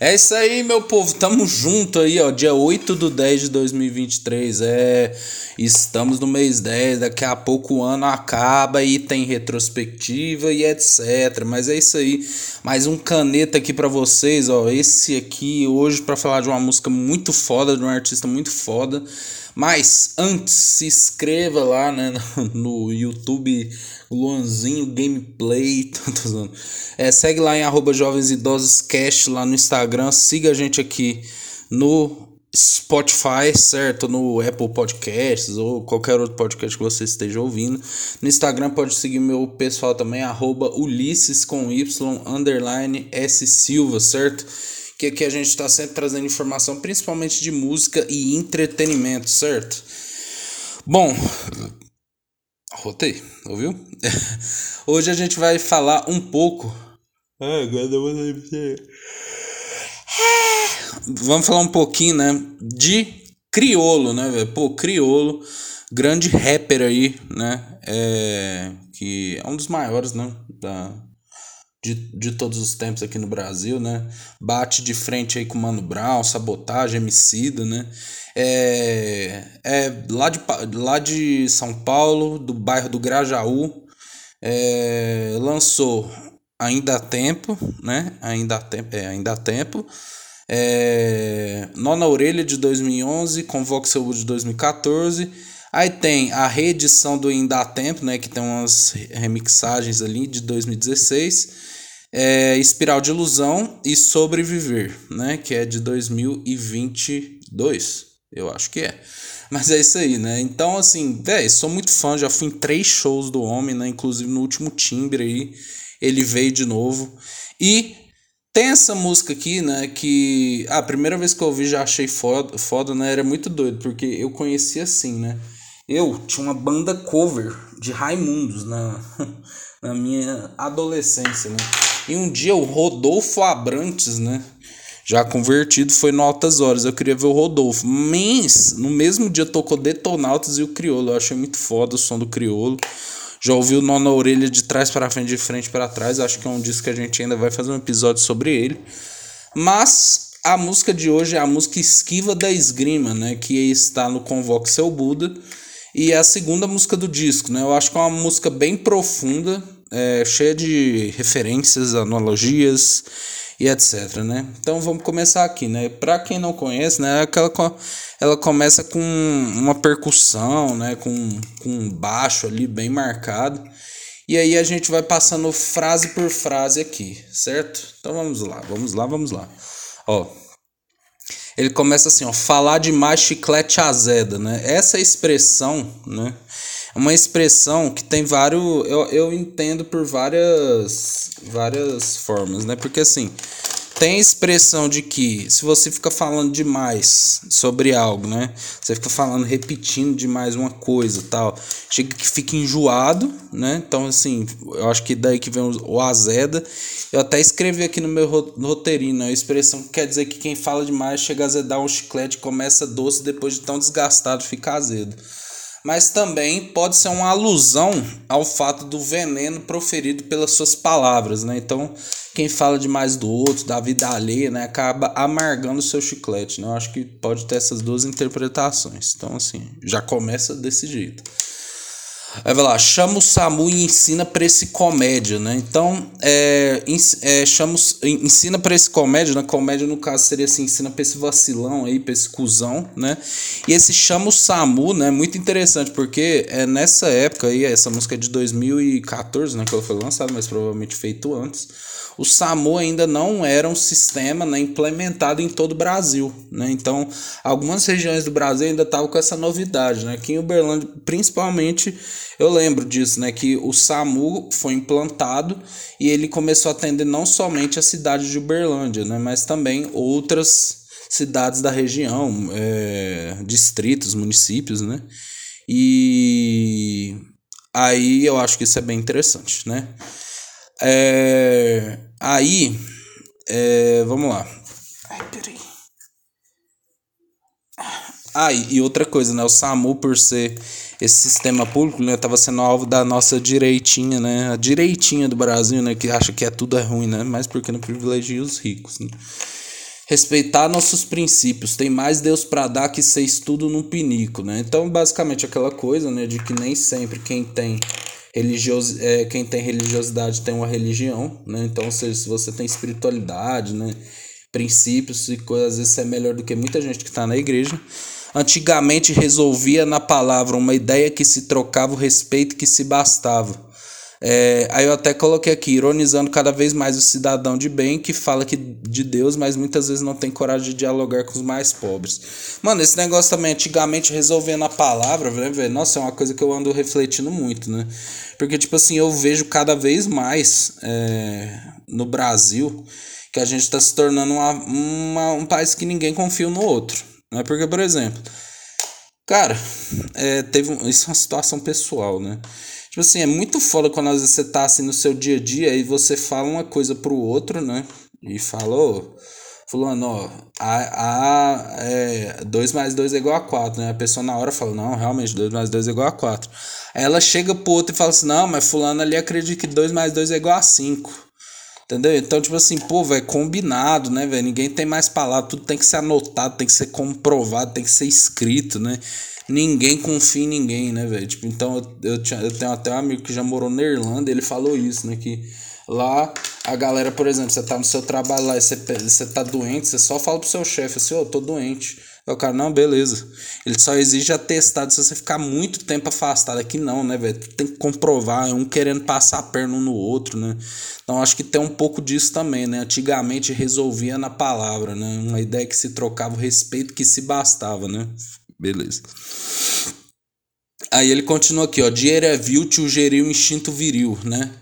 É isso aí, meu povo. Tamo junto aí, ó. Dia 8 do 10 de 2023. É. Estamos no mês 10. Daqui a pouco o ano acaba e tem retrospectiva e etc. Mas é isso aí. Mais um caneta aqui para vocês, ó. Esse aqui hoje para falar de uma música muito foda, de um artista muito foda. Mas antes, se inscreva lá né, no YouTube Luanzinho Gameplay. é, segue lá em arroba Jovens Idosos Cash lá no Instagram. Siga a gente aqui no Spotify, certo? No Apple Podcasts ou qualquer outro podcast que você esteja ouvindo. No Instagram pode seguir meu pessoal também, arroba Ulisses com Y, underline S Silva, certo? Que aqui a gente está sempre trazendo informação, principalmente de música e entretenimento, certo? Bom, rotei, ouviu? Hoje a gente vai falar um pouco. Ah, agora Vamos falar um pouquinho, né? De Criolo, né, velho? Pô, Criolo, grande rapper aí, né? É, que é um dos maiores, né? Da, de, de todos os tempos aqui no Brasil, né? Bate de frente aí com Mano Brown, Sabotagem, Emicida, né? É, é lá, de, lá de São Paulo, do bairro do Grajaú, é, lançou Ainda há Tempo, né? Ainda há Tempo, é, Ainda há Tempo. É, Nona Orelha de 2011, Convoque Seu de 2014. Aí tem a reedição do Ainda há Tempo, né? Que tem umas remixagens ali de 2016 é Espiral de Ilusão e Sobreviver, né? Que é de 2022, eu acho que é. Mas é isso aí, né? Então, assim, velho, sou muito fã, já fui em três shows do homem, né? Inclusive no último timbre aí, ele veio de novo. E tem essa música aqui, né? Que ah, a primeira vez que eu ouvi já achei foda, foda, né? Era muito doido, porque eu conheci assim, né? Eu tinha uma banda cover de Raimundos na, na minha adolescência, né? E um dia o Rodolfo Abrantes, né? Já convertido, foi no Altas Horas. Eu queria ver o Rodolfo. Mas no mesmo dia tocou Detonautas e o Criolo. Eu achei muito foda o som do Criolo. Já ouvi o Nó na Orelha de trás para frente, de frente para trás. Acho que é um disco que a gente ainda vai fazer um episódio sobre ele. Mas a música de hoje é a música Esquiva da Esgrima, né? Que está no Convoque Seu Buda. E é a segunda música do disco, né? Eu acho que é uma música bem profunda é, cheia de referências, analogias e etc, né? Então vamos começar aqui, né? Para quem não conhece, né, aquela ela começa com uma percussão, né, com, com um baixo ali bem marcado. E aí a gente vai passando frase por frase aqui, certo? Então vamos lá, vamos lá, vamos lá. Ó, ele começa assim, ó, falar demais chiclete azeda, né? Essa expressão, né? É uma expressão que tem vários. Eu, eu entendo por várias, várias formas, né? Porque assim, tem a expressão de que se você fica falando demais sobre algo, né? Você fica falando, repetindo demais uma coisa tal. Chega que fica enjoado, né? Então, assim, eu acho que daí que vem o azeda. Eu até escrevi aqui no meu roteirinho, né? a expressão que quer dizer que quem fala demais chega a azedar um chiclete, começa doce, depois de tão desgastado fica azedo mas também pode ser uma alusão ao fato do veneno proferido pelas suas palavras, né? Então, quem fala demais do outro, da vida alheia, né, acaba amargando o seu chiclete, né? Eu acho que pode ter essas duas interpretações. Então, assim, já começa desse jeito. Aí vai lá, chama o SAMU e ensina para esse comédia, né? Então, é, é, chama, ensina para esse comédia, né? Comédia, no caso, seria assim, ensina para esse vacilão aí, para esse cuzão, né? E esse chama o SAMU, né? Muito interessante, porque é nessa época aí, essa música é de 2014, né? Que ela foi lançada, mas provavelmente feito antes o SAMU ainda não era um sistema né, implementado em todo o Brasil. Né? Então, algumas regiões do Brasil ainda estavam com essa novidade. Né? Aqui em Uberlândia, principalmente, eu lembro disso, né? que o SAMU foi implantado e ele começou a atender não somente a cidade de Uberlândia, né? mas também outras cidades da região, é, distritos, municípios, né? E aí eu acho que isso é bem interessante, né? É, Aí, é, vamos lá. Ai, peraí. Ah, e, outra coisa, né? O SAMU, por ser esse sistema público, né? Tava sendo alvo da nossa direitinha, né? A direitinha do Brasil, né? Que acha que é tudo é ruim, né? Mas porque não privilegia os ricos, né? Respeitar nossos princípios. Tem mais Deus para dar que ser estudo no pinico, né? Então, basicamente, aquela coisa, né? De que nem sempre quem tem religios, é, quem tem religiosidade tem uma religião, né? Então, se, se você tem espiritualidade, né? Princípios e coisas, às vezes é melhor do que muita gente que está na igreja. Antigamente resolvia na palavra uma ideia que se trocava o respeito que se bastava. É, aí eu até coloquei aqui, ironizando cada vez mais o cidadão de bem que fala que de Deus, mas muitas vezes não tem coragem de dialogar com os mais pobres. Mano, esse negócio também, antigamente resolvendo a palavra, velho, nossa, é uma coisa que eu ando refletindo muito, né? Porque, tipo assim, eu vejo cada vez mais é, no Brasil que a gente está se tornando uma, uma, um país que ninguém confia no outro. Né? Porque, por exemplo, cara, é, teve um, isso é uma situação pessoal, né? Tipo assim, é muito foda quando às vezes você tá assim no seu dia a dia e você fala uma coisa pro outro, né? E falou, fulano, ó, a, a, é, 2 mais 2 é igual a 4, né? A pessoa na hora fala, não, realmente, 2 mais 2 é igual a 4. Aí ela chega pro outro e fala assim, não, mas fulano ali acredita que 2 mais 2 é igual a 5. Entendeu? Então, tipo assim, pô, velho, combinado, né, velho? Ninguém tem mais palavra, tudo tem que ser anotado, tem que ser comprovado, tem que ser escrito, né? Ninguém confia em ninguém, né, velho? Tipo, então eu, tinha, eu tenho até um amigo que já morou na Irlanda, ele falou isso, né? Que lá a galera, por exemplo, você tá no seu trabalho lá e você, você tá doente, você só fala pro seu chefe assim, ô, oh, tô doente. Aí o cara, não, beleza. Ele só exige atestado se você ficar muito tempo afastado. Aqui não, né, velho? Tem que comprovar, é um querendo passar a perna um no outro, né? Então acho que tem um pouco disso também, né? Antigamente resolvia na palavra, né? Uma ideia que se trocava o respeito que se bastava, né? Beleza. Aí ele continua aqui, ó. Dinheiro é vil, tio geriu instinto viril, né?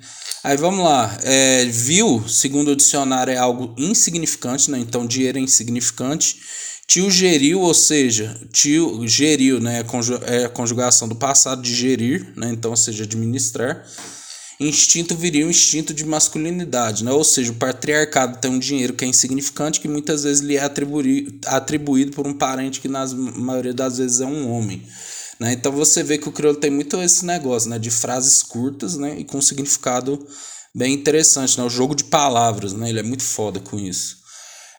Aí vamos lá. É, vil, segundo o dicionário, é algo insignificante, né? Então dinheiro é insignificante. Tio geriu, ou seja, tio geriu, né? É a conjugação do passado de gerir, né? Então, ou seja, administrar. Instinto viril, instinto de masculinidade, né? Ou seja, o patriarcado tem um dinheiro que é insignificante, que muitas vezes lhe é atribuído, atribuído por um parente que na maioria das vezes é um homem. Né? Então você vê que o crioulo tem muito esse negócio, né? De frases curtas, né? E com significado bem interessante, né? O jogo de palavras, né? Ele é muito foda com isso.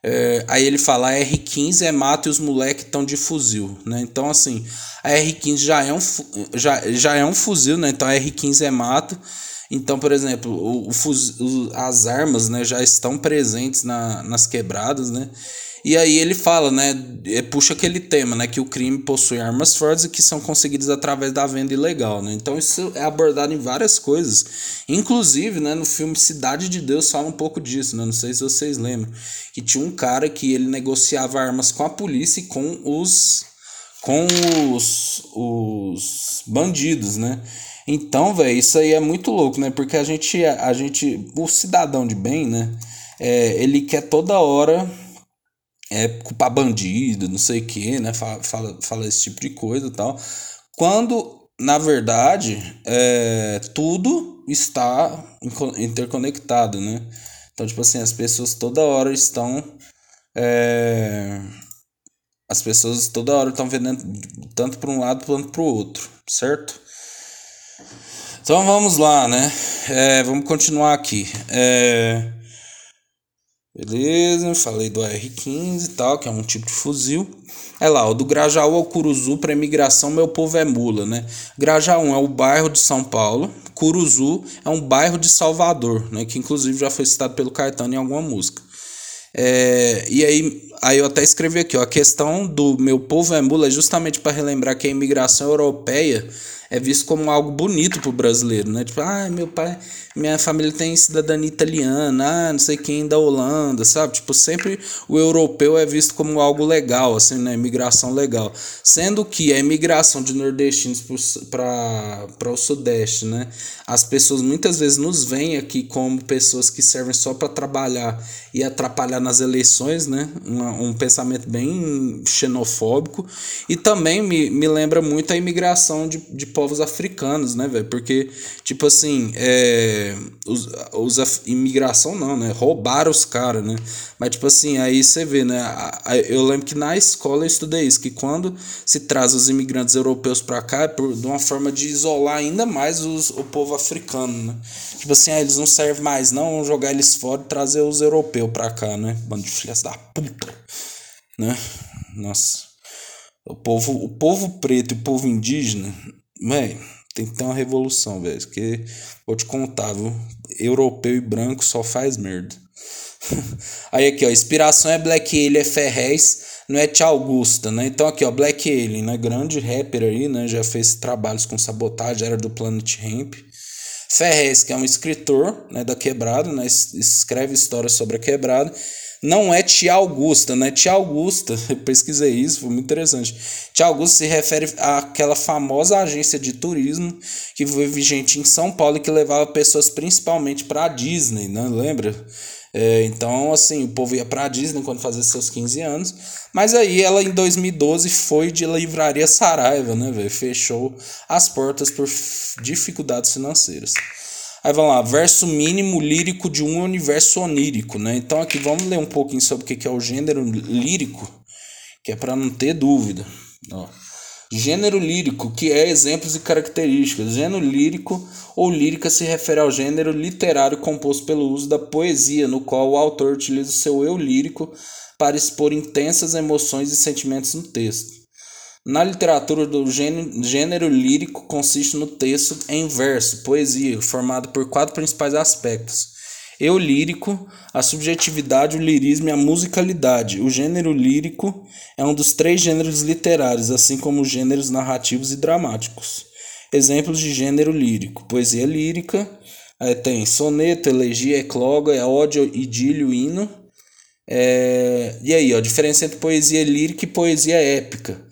É, aí ele fala, a R15 é mato e os moleques estão de fuzil, né? Então, assim, a R15 já é um, já, já é um fuzil, né? Então a R15 é mato então, por exemplo, o, o, o, as armas né, já estão presentes na, nas quebradas, né? E aí ele fala, né? É, puxa aquele tema, né? Que o crime possui armas fortes e que são conseguidas através da venda ilegal, né? Então isso é abordado em várias coisas. Inclusive, né, no filme Cidade de Deus fala um pouco disso, né? Não sei se vocês lembram. Que tinha um cara que ele negociava armas com a polícia e com os. com os. os bandidos, né? Então, velho, isso aí é muito louco, né? Porque a gente, a gente, o cidadão de bem, né? É, ele quer toda hora é, culpar bandido, não sei o que, né? Fala, fala, fala esse tipo de coisa e tal. Quando, na verdade, é, tudo está interconectado, né? Então, tipo assim, as pessoas toda hora estão. É, as pessoas toda hora estão vendendo tanto para um lado quanto para o outro, certo? Então vamos lá, né? É, vamos continuar aqui. É, beleza, falei do R15 e tal, que é um tipo de fuzil. É lá, o do Grajaú ao Curuzu para imigração, meu povo é mula, né? Grajaú é o bairro de São Paulo, Curuzu é um bairro de Salvador, né? Que inclusive já foi citado pelo Caetano em alguma música. É, e aí, aí eu até escrevi aqui, ó, a questão do meu povo é mula é justamente para relembrar que a imigração europeia é visto como algo bonito pro brasileiro, né? Tipo, ah, meu pai, minha família tem cidadania italiana, ah, não sei quem da Holanda, sabe? Tipo, sempre o europeu é visto como algo legal, assim, né? Imigração legal. Sendo que a imigração de nordestinos para o sudeste, né? As pessoas muitas vezes nos veem aqui como pessoas que servem só para trabalhar e atrapalhar nas eleições, né? Um, um pensamento bem xenofóbico. E também me, me lembra muito a imigração de, de povos africanos, né, velho? Porque, tipo assim, é, os, os imigração não, né? Roubaram os caras, né? Mas, tipo assim, aí você vê, né? Eu lembro que na escola eu estudei isso, que quando se traz os imigrantes europeus para cá, é por, de uma forma de isolar ainda mais os, o povo africano, né? Tipo assim, ah, eles não servem mais, não, jogar eles fora e trazer os europeus pra cá, né? Bando de filhas da puta, né? Nossa. O povo, o povo preto e o povo indígena, velho, tem que ter uma revolução, velho. Porque, vou te contar, viu? Europeu e branco só faz merda. Aí aqui, ó, inspiração é Black Alien, é Ferrez, não é Tia Augusta, né? Então aqui, ó, Black Alien, né? Grande rapper aí, né? Já fez trabalhos com sabotagem, era do Planet Ramp. Ferrez, que é um escritor, né, da Quebrada, né? Escreve histórias sobre a Quebrada não é Tia Augusta, né? Tia Augusta, eu pesquisei isso, foi muito interessante. Tia Augusta se refere àquela famosa agência de turismo que foi vigente em São Paulo e que levava pessoas principalmente para a Disney, né? Lembra? É, então, assim, o povo ia para a Disney quando fazia seus 15 anos. Mas aí ela, em 2012, foi de livraria Saraiva, né? Fechou as portas por dificuldades financeiras. Aí vamos lá, verso mínimo lírico de um universo onírico, né? Então aqui vamos ler um pouquinho sobre o que é o gênero lírico, que é para não ter dúvida. Ó. Gênero lírico, que é exemplos e características. Gênero lírico ou lírica se refere ao gênero literário composto pelo uso da poesia, no qual o autor utiliza o seu eu lírico para expor intensas emoções e sentimentos no texto. Na literatura do gênero, gênero lírico consiste no texto em verso, poesia, formado por quatro principais aspectos: eu lírico, a subjetividade, o lirismo e a musicalidade. O gênero lírico é um dos três gêneros literários, assim como os gêneros narrativos e dramáticos. Exemplos de gênero lírico: poesia lírica, aí tem soneto, elegia, ecloga, é ódio, idílio, hino. É... E aí, ó, diferença entre poesia lírica e poesia épica.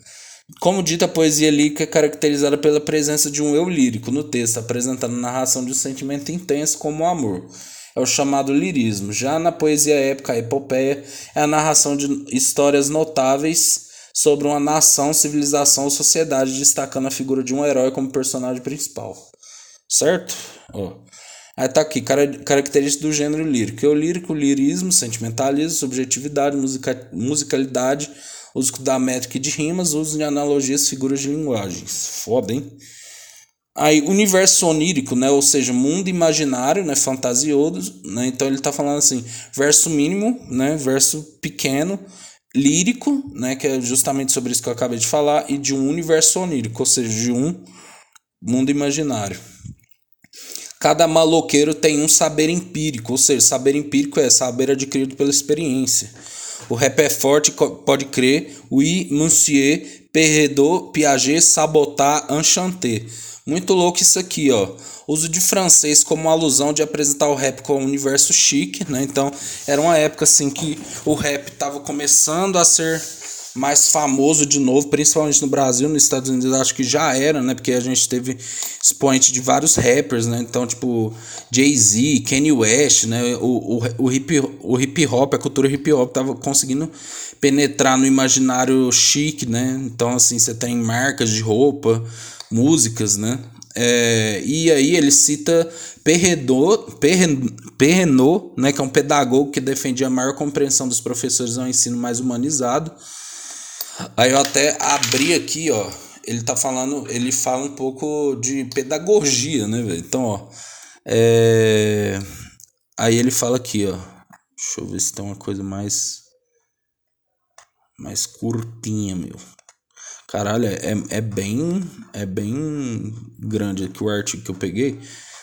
Como dita, a poesia lírica é caracterizada pela presença de um eu lírico no texto, apresentando a narração de um sentimento intenso como o amor. É o chamado lirismo. Já na poesia épica, a epopeia é a narração de histórias notáveis sobre uma nação, civilização ou sociedade, destacando a figura de um herói como personagem principal. Certo? Aí tá aqui, características do gênero lírico. O lírico, lirismo, sentimentalismo, subjetividade, musica, musicalidade, uso da métrica e de rimas, uso de analogias, figuras de linguagens. Foda, hein? Aí, universo onírico, né? Ou seja, mundo imaginário, né? Fantasioso, né? Então ele está falando assim, verso mínimo, né? Verso pequeno, lírico, né? Que é justamente sobre isso que eu acabei de falar, e de um universo onírico, ou seja, de um mundo imaginário. Cada maloqueiro tem um saber empírico, ou seja, saber empírico é saber adquirido pela experiência. O rap é forte, pode crer. Oui, monsieur, Perredot, Piaget, Sabotar, Enchanté. Muito louco isso aqui, ó. Uso de francês como alusão de apresentar o rap como um universo chique, né? Então, era uma época assim que o rap estava começando a ser mais famoso de novo, principalmente no Brasil, nos Estados Unidos acho que já era, né? Porque a gente teve expoente de vários rappers, né? Então, tipo, Jay-Z, Kanye West, né? O, o, o, hip, o hip hop, a cultura hip hop tava conseguindo penetrar no imaginário chique, né? Então, assim, você tem marcas de roupa, músicas, né? É, e aí ele cita Perrenot, né, que é um pedagogo que defendia a maior compreensão dos professores ao ensino mais humanizado, Aí eu até abri aqui, ó. Ele tá falando, ele fala um pouco de pedagogia, né, velho? Então, ó. É... Aí ele fala aqui, ó. Deixa eu ver se tem uma coisa mais. Mais curtinha, meu. Caralho, é, é bem. É bem grande aqui o artigo que eu peguei.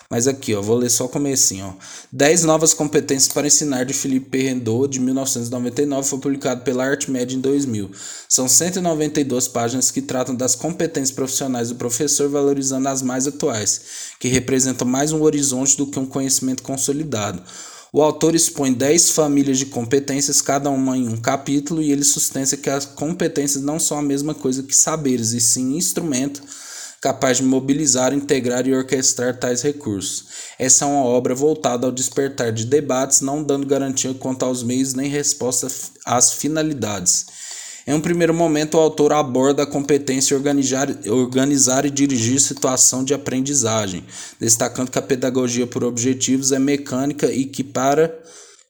Mas aqui, ó, vou ler só o comecinho, ó. 10 novas competências para ensinar de Felipe Perrendot, de 1999, foi publicado pela ArtMed em 2000. São 192 páginas que tratam das competências profissionais do professor, valorizando as mais atuais, que representam mais um horizonte do que um conhecimento consolidado. O autor expõe 10 famílias de competências, cada uma em um capítulo, e ele sustenta que as competências não são a mesma coisa que saberes, e sim instrumento capaz de mobilizar, integrar e orquestrar tais recursos. Essa é uma obra voltada ao despertar de debates, não dando garantia quanto aos meios nem resposta às finalidades. Em um primeiro momento, o autor aborda a competência organizar, organizar e dirigir situação de aprendizagem, destacando que a pedagogia por objetivos é mecânica e que para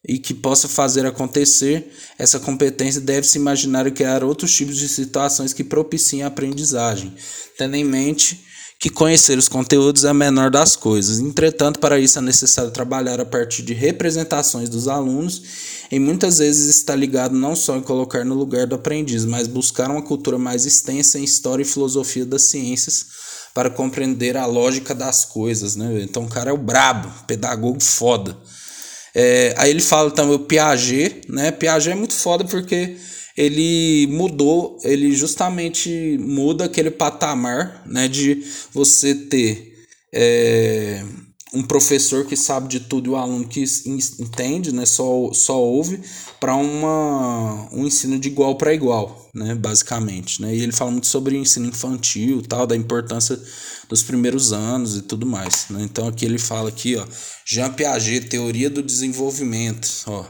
e que possa fazer acontecer, essa competência deve-se imaginar e criar outros tipos de situações que propiciem a aprendizagem, tendo em mente que conhecer os conteúdos é a menor das coisas. Entretanto, para isso é necessário trabalhar a partir de representações dos alunos e muitas vezes está ligado não só em colocar no lugar do aprendiz, mas buscar uma cultura mais extensa em história e filosofia das ciências para compreender a lógica das coisas, né? Então o cara é o brabo, pedagogo foda. É, aí ele fala também o Piaget, né? Piaget é muito foda porque ele mudou, ele justamente muda aquele patamar, né, de você ter é, um professor que sabe de tudo e o aluno que entende, né, só, só ouve, para um ensino de igual para igual, né, basicamente, né? E ele fala muito sobre ensino infantil, tal, da importância dos primeiros anos e tudo mais, né? Então aqui ele fala aqui, ó, Jean Piaget, teoria do desenvolvimento, ó.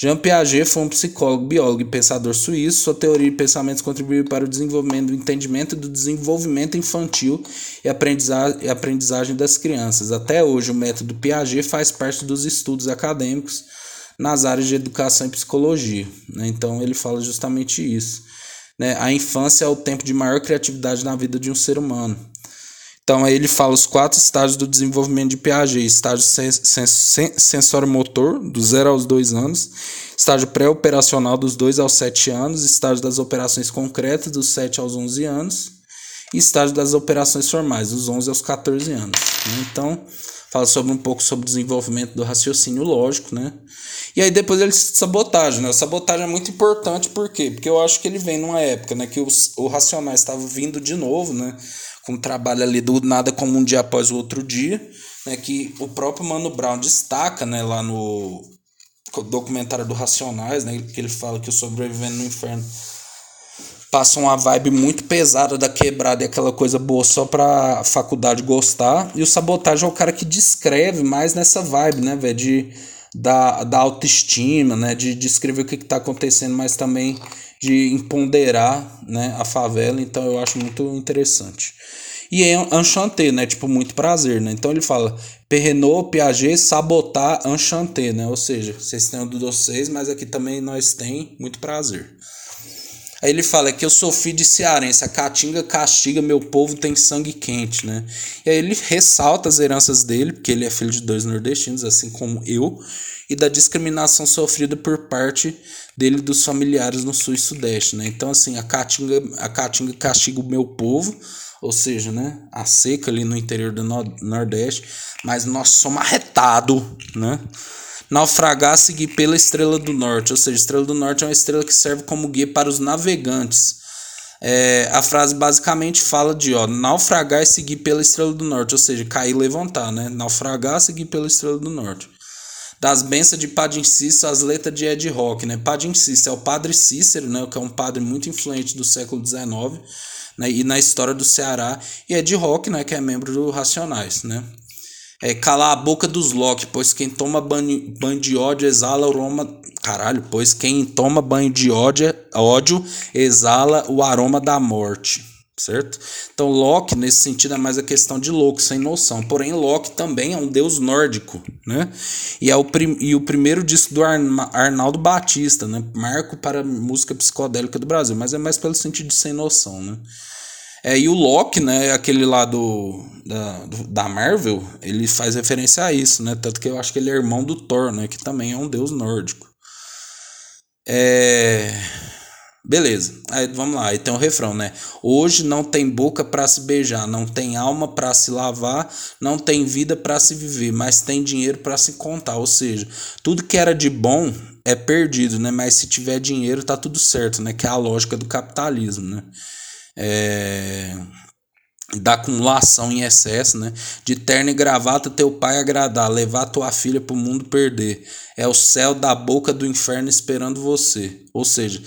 Jean Piaget foi um psicólogo, biólogo e pensador suíço. Sua teoria de pensamentos contribuiu para o desenvolvimento do entendimento do desenvolvimento infantil e aprendizagem, aprendizagem das crianças. Até hoje, o método Piaget faz parte dos estudos acadêmicos nas áreas de educação e psicologia. Né? Então, ele fala justamente isso. Né? A infância é o tempo de maior criatividade na vida de um ser humano. Então aí ele fala os quatro estágios do desenvolvimento de Piaget: estágio sensório-motor, do 0 aos 2 anos, estágio pré-operacional dos 2 aos 7 anos, estágio das operações concretas dos 7 aos 11 anos e estágio das operações formais, dos 11 aos 14 anos. Né? Então, fala sobre um pouco sobre o desenvolvimento do raciocínio lógico, né? E aí depois ele sabotagem, né? A sabotagem é muito importante, por quê? Porque eu acho que ele vem numa época, né, que o Racionais estava vindo de novo, né? Um trabalho ali do nada como um dia após o outro dia, né, que o próprio Mano Brown destaca, né, lá no documentário do Racionais, né, que ele fala que o Sobrevivendo no Inferno passa uma vibe muito pesada da quebrada e aquela coisa boa só pra faculdade gostar, e o Sabotagem é o cara que descreve mais nessa vibe, né, velho, de da, da autoestima, né, de descrever o que, que tá acontecendo, mas também de empoderar né, a favela, então eu acho muito interessante. E é enchanté, né? Tipo, muito prazer, né? Então ele fala Perrenot, Piaget, Sabotar, enchanté, né? Ou seja, vocês têm o do vocês, mas aqui também nós tem muito prazer. Aí ele fala que eu sou filho de cearense, a caatinga castiga, meu povo tem sangue quente, né? E aí ele ressalta as heranças dele, porque ele é filho de dois nordestinos, assim como eu, e da discriminação sofrida por parte dele dos familiares no sul e sudeste, né? Então, assim, a caatinga, a caatinga castiga o meu povo, ou seja, né, a seca ali no interior do Nordeste, mas nós somos arretados, né? Naufragar, seguir pela Estrela do Norte, ou seja, Estrela do Norte é uma estrela que serve como guia para os navegantes. É, a frase basicamente fala de ó, naufragar e seguir pela Estrela do Norte, ou seja, cair e levantar, né? Naufragar, seguir pela Estrela do Norte. Das bênçãos de Padre Cícero, as letras de Ed Rock, né? Padre Cícero é o Padre Cícero, né? Que é um padre muito influente do século XIX né, e na história do Ceará, e de rock, né, que é membro do Racionais, né. É calar a boca dos Loki, pois quem toma banho, banho de ódio exala o aroma. Caralho, pois quem toma banho de ódio, ódio exala o aroma da morte. Certo? Então, Loki, nesse sentido, é mais a questão de louco, sem noção. Porém, Loki também é um deus nórdico, né? E, é o, prim e o primeiro disco do Arnaldo Batista, né? Marco para música psicodélica do Brasil, mas é mais pelo sentido de sem noção, né? É, e o Loki, né, aquele lá do da, da Marvel, ele faz referência a isso, né? Tanto que eu acho que ele é irmão do Thor, né? Que também é um deus nórdico. É... Beleza, aí vamos lá, aí tem o um refrão, né? Hoje não tem boca para se beijar, não tem alma para se lavar, não tem vida para se viver, mas tem dinheiro para se contar. Ou seja, tudo que era de bom é perdido, né? Mas se tiver dinheiro tá tudo certo, né? Que é a lógica do capitalismo, né? É, da acumulação em excesso, né? De terno e gravata teu pai agradar, levar tua filha pro mundo perder. É o céu da boca do inferno esperando você. Ou seja,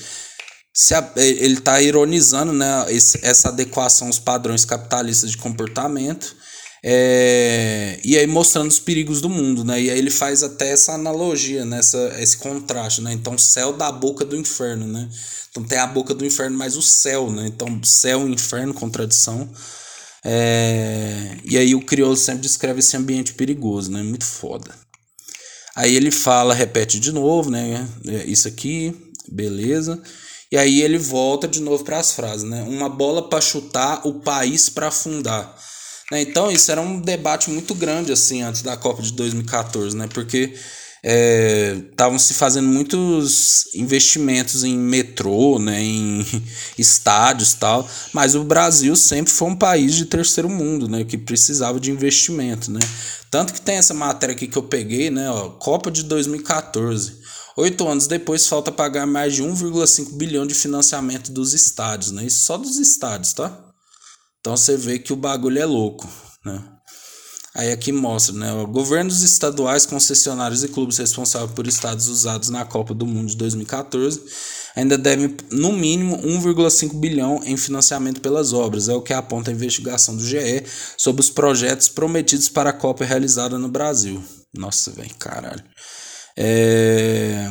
se a, ele está ironizando né, esse, essa adequação aos padrões capitalistas de comportamento. É, e aí mostrando os perigos do mundo, né? E aí ele faz até essa analogia, né? Essa, esse contraste, né? Então, céu da boca do inferno, né? Então tem a boca do inferno, mas o céu, né? Então, céu e inferno, contradição. É, e aí o crioulo sempre descreve esse ambiente perigoso, né? Muito foda. Aí ele fala, repete de novo, né? É, isso aqui, beleza. E aí ele volta de novo para as frases, né? Uma bola para chutar, o país para afundar. Né? Então isso era um debate muito grande assim antes da Copa de 2014, né? Porque estavam é, se fazendo muitos investimentos em metrô, né, em estádios tal, mas o Brasil sempre foi um país de terceiro mundo, né, que precisava de investimento, né. Tanto que tem essa matéria aqui que eu peguei, né, ó, Copa de 2014. Oito anos depois falta pagar mais de 1,5 bilhão de financiamento dos estádios, né, isso só dos estádios, tá? Então você vê que o bagulho é louco, né? Aí aqui mostra, né? Governos estaduais, concessionários e clubes responsáveis por estados usados na Copa do Mundo de 2014 ainda devem, no mínimo, 1,5 bilhão em financiamento pelas obras. É o que aponta a investigação do GE sobre os projetos prometidos para a Copa realizada no Brasil. Nossa, velho, caralho. É...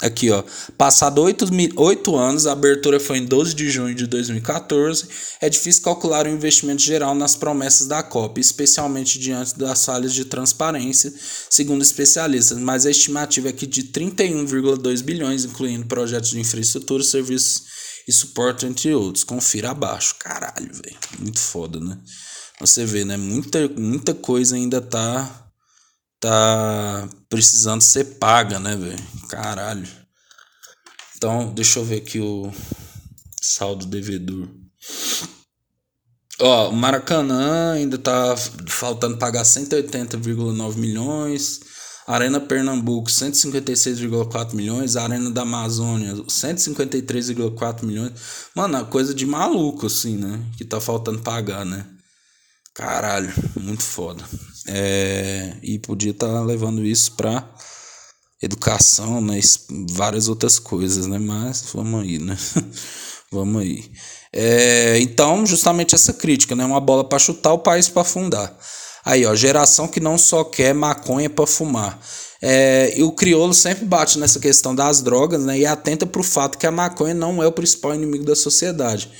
Aqui, ó. Passado oito, oito anos, a abertura foi em 12 de junho de 2014. É difícil calcular o investimento geral nas promessas da COP, especialmente diante das falhas de transparência, segundo especialistas, mas a estimativa é que de 31,2 bilhões, incluindo projetos de infraestrutura, serviços e suporte, entre outros. Confira abaixo. Caralho, velho. Muito foda, né? Você vê, né? Muita, muita coisa ainda tá tá precisando ser paga, né, velho? Caralho. Então, deixa eu ver aqui o saldo devedor. Ó, o Maracanã ainda tá faltando pagar 180,9 milhões. Arena Pernambuco, 156,4 milhões. Arena da Amazônia, 153,4 milhões. Mano, é coisa de maluco, assim, né? Que tá faltando pagar, né? Caralho, muito foda. É, e podia estar tá levando isso para educação, né? Várias outras coisas, né? Mas vamos aí, né? vamos aí. É, então, justamente essa crítica, né? Uma bola para chutar, o país para afundar. Aí, ó, geração que não só quer maconha para fumar. É, e o crioulo sempre bate nessa questão das drogas, né? E atenta para o fato que a maconha não é o principal inimigo da sociedade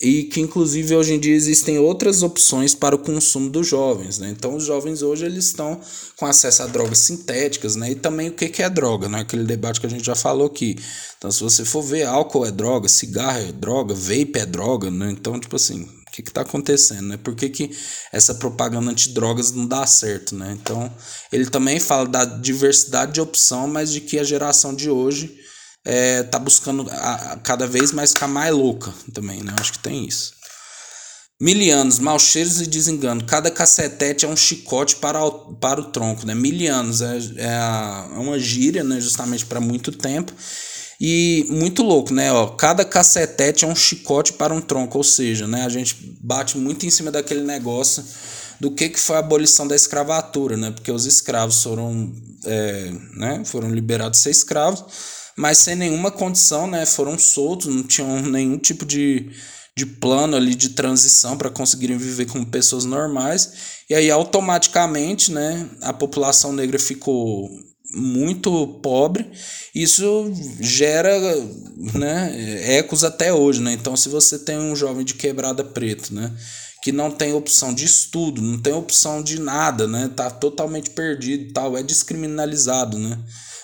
e que inclusive hoje em dia existem outras opções para o consumo dos jovens, né? Então os jovens hoje eles estão com acesso a drogas sintéticas, né? E também o que é droga, né? Aquele debate que a gente já falou aqui. Então se você for ver, álcool é droga, cigarro é droga, vape é droga, né? Então tipo assim, o que está acontecendo, né? Por que, que essa propaganda antidrogas não dá certo, né? Então, ele também fala da diversidade de opção, mas de que a geração de hoje é, tá buscando a, a, cada vez mais ficar mais louca também, né? Acho que tem isso. Milianos, mal cheiros e desengano. Cada cacetete é um chicote para o, para o tronco, né? Milianos é, é, é uma gíria, né? Justamente para muito tempo. E muito louco, né? Ó, cada cacetete é um chicote para um tronco, ou seja, né? A gente bate muito em cima daquele negócio do que, que foi a abolição da escravatura, né? Porque os escravos foram, é, né? foram liberados a ser escravos mas sem nenhuma condição, né? Foram soltos, não tinham nenhum tipo de, de plano ali de transição para conseguirem viver como pessoas normais. E aí automaticamente, né, a população negra ficou muito pobre. Isso gera, né, ecos até hoje, né? Então se você tem um jovem de quebrada preto, né, que não tem opção de estudo, não tem opção de nada, né? Tá totalmente perdido, tal, é descriminalizado, né?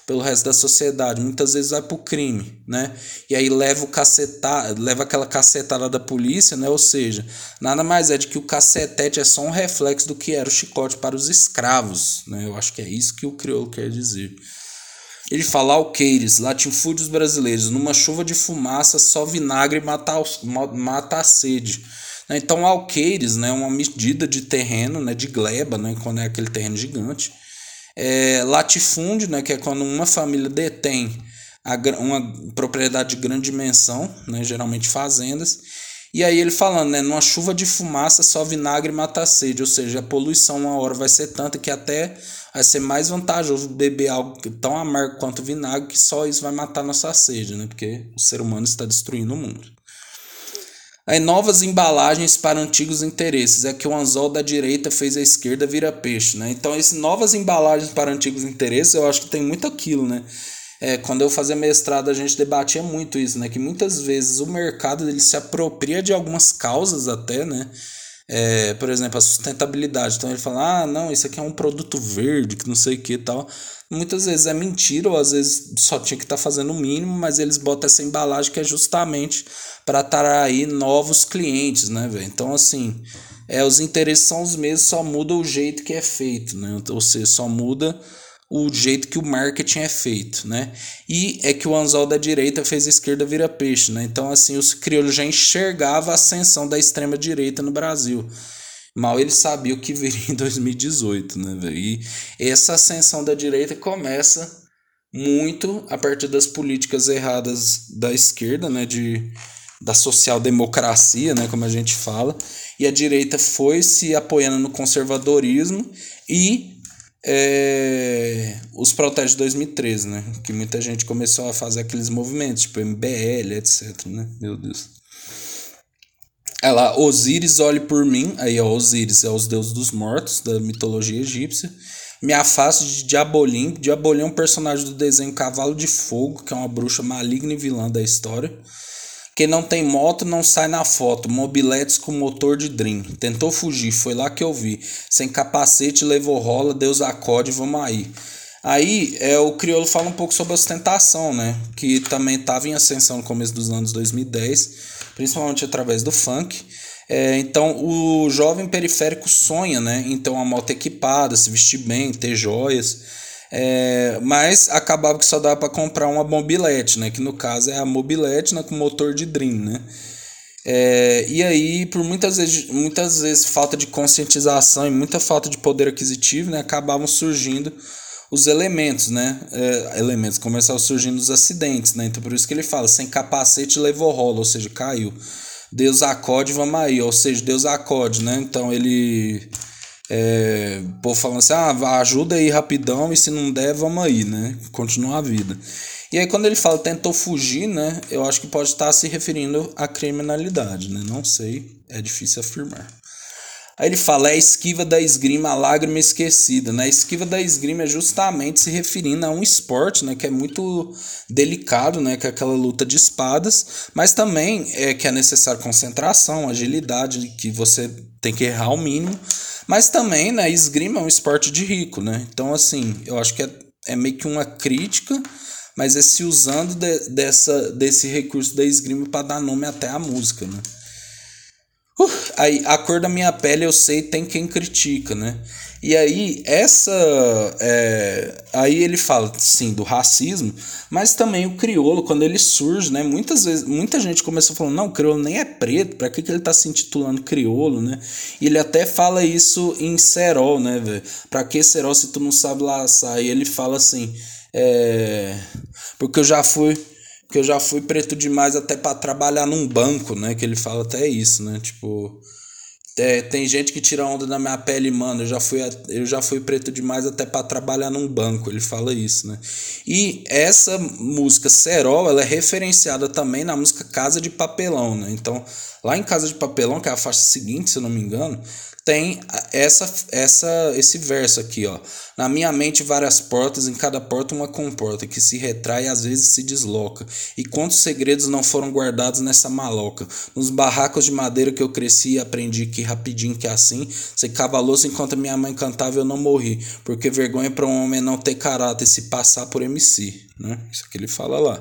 Pelo resto da sociedade, muitas vezes vai pro crime, né? E aí leva o cacetar, leva aquela cacetada da polícia, né? Ou seja, nada mais é de que o cacetete é só um reflexo do que era o chicote para os escravos, né? Eu acho que é isso que o crioulo quer dizer. Ele fala alqueires, latifúndios brasileiros, numa chuva de fumaça, só vinagre mata, mata a sede. Né? Então, alqueires né, é uma medida de terreno, né, de gleba, né, quando é aquele terreno gigante, é, latifúndio, né, que é quando uma família detém a, uma propriedade de grande dimensão, né, geralmente fazendas, e aí ele falando, né, numa chuva de fumaça só vinagre mata a sede, ou seja, a poluição uma hora vai ser tanta que até vai ser mais vantajoso beber algo tão amargo quanto vinagre, que só isso vai matar nossa sede, né, porque o ser humano está destruindo o mundo. Aí novas embalagens para antigos interesses. É que o anzol da direita fez a esquerda vira peixe, né? Então, esse novas embalagens para antigos interesses, eu acho que tem muito aquilo, né? É, quando eu fazia mestrado, a gente debatia muito isso, né? Que muitas vezes o mercado ele se apropria de algumas causas até, né? É, por exemplo, a sustentabilidade. Então ele fala, ah, não, isso aqui é um produto verde, que não sei o que e tal. Muitas vezes é mentira, ou às vezes só tinha que estar tá fazendo o mínimo, mas eles botam essa embalagem que é justamente para atrair novos clientes, né, velho? Então, assim, é, os interesses são os mesmos, só muda o jeito que é feito, né? Ou seja, só muda o jeito que o marketing é feito, né? E é que o anzol da direita fez a esquerda vira peixe, né? Então, assim, os crioulos já enxergavam a ascensão da extrema direita no Brasil. Mal ele sabia o que viria em 2018, né? E essa ascensão da direita começa muito a partir das políticas erradas da esquerda, né, de da social-democracia, né, como a gente fala, e a direita foi se apoiando no conservadorismo e é, os protestos de 2013, né? Que muita gente começou a fazer aqueles movimentos, tipo MBL, etc, né? Meu Deus. É lá, Osíris, olhe por mim. Aí, ó, Osíris é os deuses dos mortos, da mitologia egípcia. Me afaste de Diabolim. Diabolim é um personagem do desenho Cavalo de Fogo, que é uma bruxa maligna e vilã da história. Quem não tem moto não sai na foto. Mobiletes com motor de Dream. Tentou fugir, foi lá que eu vi. Sem capacete, levou rola, Deus acode, vamos aí. Aí é, o Criolo fala um pouco sobre a ostentação, né? Que também estava em ascensão no começo dos anos 2010, principalmente através do funk. É, então o jovem periférico sonha, né? Então a moto equipada, se vestir bem, ter joias. É, mas acabava que só dava para comprar uma mobilete, né? Que no caso é a mobilete né, com motor de Dream, né? É, e aí, por muitas vezes, muitas vezes falta de conscientização e muita falta de poder aquisitivo, né? Acabavam surgindo os elementos, né? É, elementos começaram surgindo os acidentes, né? Então por isso que ele fala, sem capacete levou rola, ou seja, caiu. Deus acode, vamos aí, ou seja, Deus acode, né? Então ele é, o povo falando assim, ah, ajuda aí rapidão e se não der, vamos aí, né? Continua a vida. E aí quando ele fala tentou fugir, né? Eu acho que pode estar se referindo à criminalidade, né? Não sei, é difícil afirmar. Aí ele fala, é a esquiva da esgrima, a lágrima esquecida. Né? A esquiva da esgrima é justamente se referindo a um esporte né, que é muito delicado, né, que é aquela luta de espadas, mas também é que é necessário concentração, agilidade, que você tem que errar o mínimo. Mas também, né, esgrima é um esporte de rico, né? Então, assim, eu acho que é, é meio que uma crítica, mas é se usando de, dessa, desse recurso da esgrima para dar nome até à música, né? Uh, aí, a cor da minha pele eu sei, tem quem critica, né? E aí, essa. É, aí ele fala, sim, do racismo, mas também o crioulo, quando ele surge, né? Muitas vezes, muita gente começou falando, não, o crioulo nem é preto, pra que, que ele tá se intitulando crioulo, né? E ele até fala isso em Serol, né, velho? Pra que Serol se tu não sabe laçar? E ele fala assim, é. Porque eu já fui que eu já fui preto demais até para trabalhar num banco, né? Que ele fala até isso, né? Tipo, é, tem gente que tira onda da minha pele, mano. Eu já fui, eu já fui preto demais até para trabalhar num banco. Ele fala isso, né? E essa música Serol, ela é referenciada também na música Casa de Papelão, né? Então, lá em Casa de Papelão, que é a faixa seguinte, se eu não me engano, tem essa, essa, esse verso aqui, ó. Na minha mente várias portas, em cada porta uma comporta, que se retrai e às vezes se desloca. E quantos segredos não foram guardados nessa maloca? Nos barracos de madeira que eu cresci e aprendi que rapidinho que é assim, se cavalou-se enquanto minha mãe cantava eu não morri, porque vergonha para um homem não ter caráter se passar por MC, né? Isso que ele fala lá.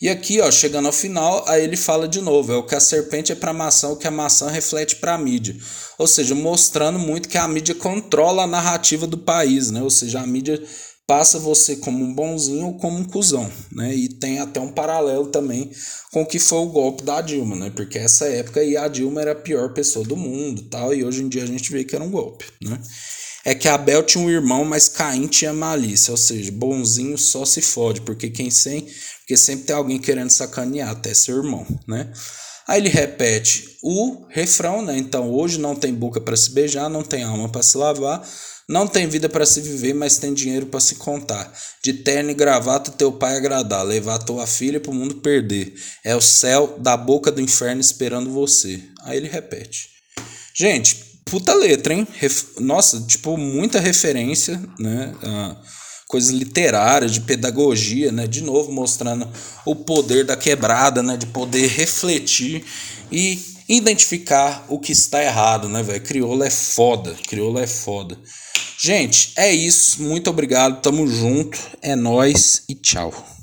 E aqui, ó, chegando ao final, aí ele fala de novo: é o que a serpente é para a maçã, o que a maçã reflete para a mídia. Ou seja, mostrando muito que a mídia controla a narrativa do país, né? Ou seja, a mídia passa você como um bonzinho ou como um cuzão, né? E tem até um paralelo também com o que foi o golpe da Dilma, né? Porque essa época aí a Dilma era a pior pessoa do mundo, tal, e hoje em dia a gente vê que era um golpe, né? É que Abel tinha um irmão, mas Caim tinha malícia, ou seja, bonzinho só se fode, porque quem sem porque sempre tem alguém querendo sacanear, até seu irmão, né? Aí ele repete o refrão, né? Então hoje não tem boca para se beijar, não tem alma para se lavar, não tem vida para se viver, mas tem dinheiro para se contar. De terno e gravata teu pai agradar, levar tua filha pro mundo perder. É o céu da boca do inferno esperando você. Aí ele repete. Gente, puta letra, hein? Ref... Nossa, tipo, muita referência, né? Ah, coisas literárias, de pedagogia, né? De novo mostrando o poder da quebrada, né? De poder refletir e identificar o que está errado, né, velho? Crioula é foda, crioula é foda. Gente, é isso. Muito obrigado, tamo junto. É nós e tchau.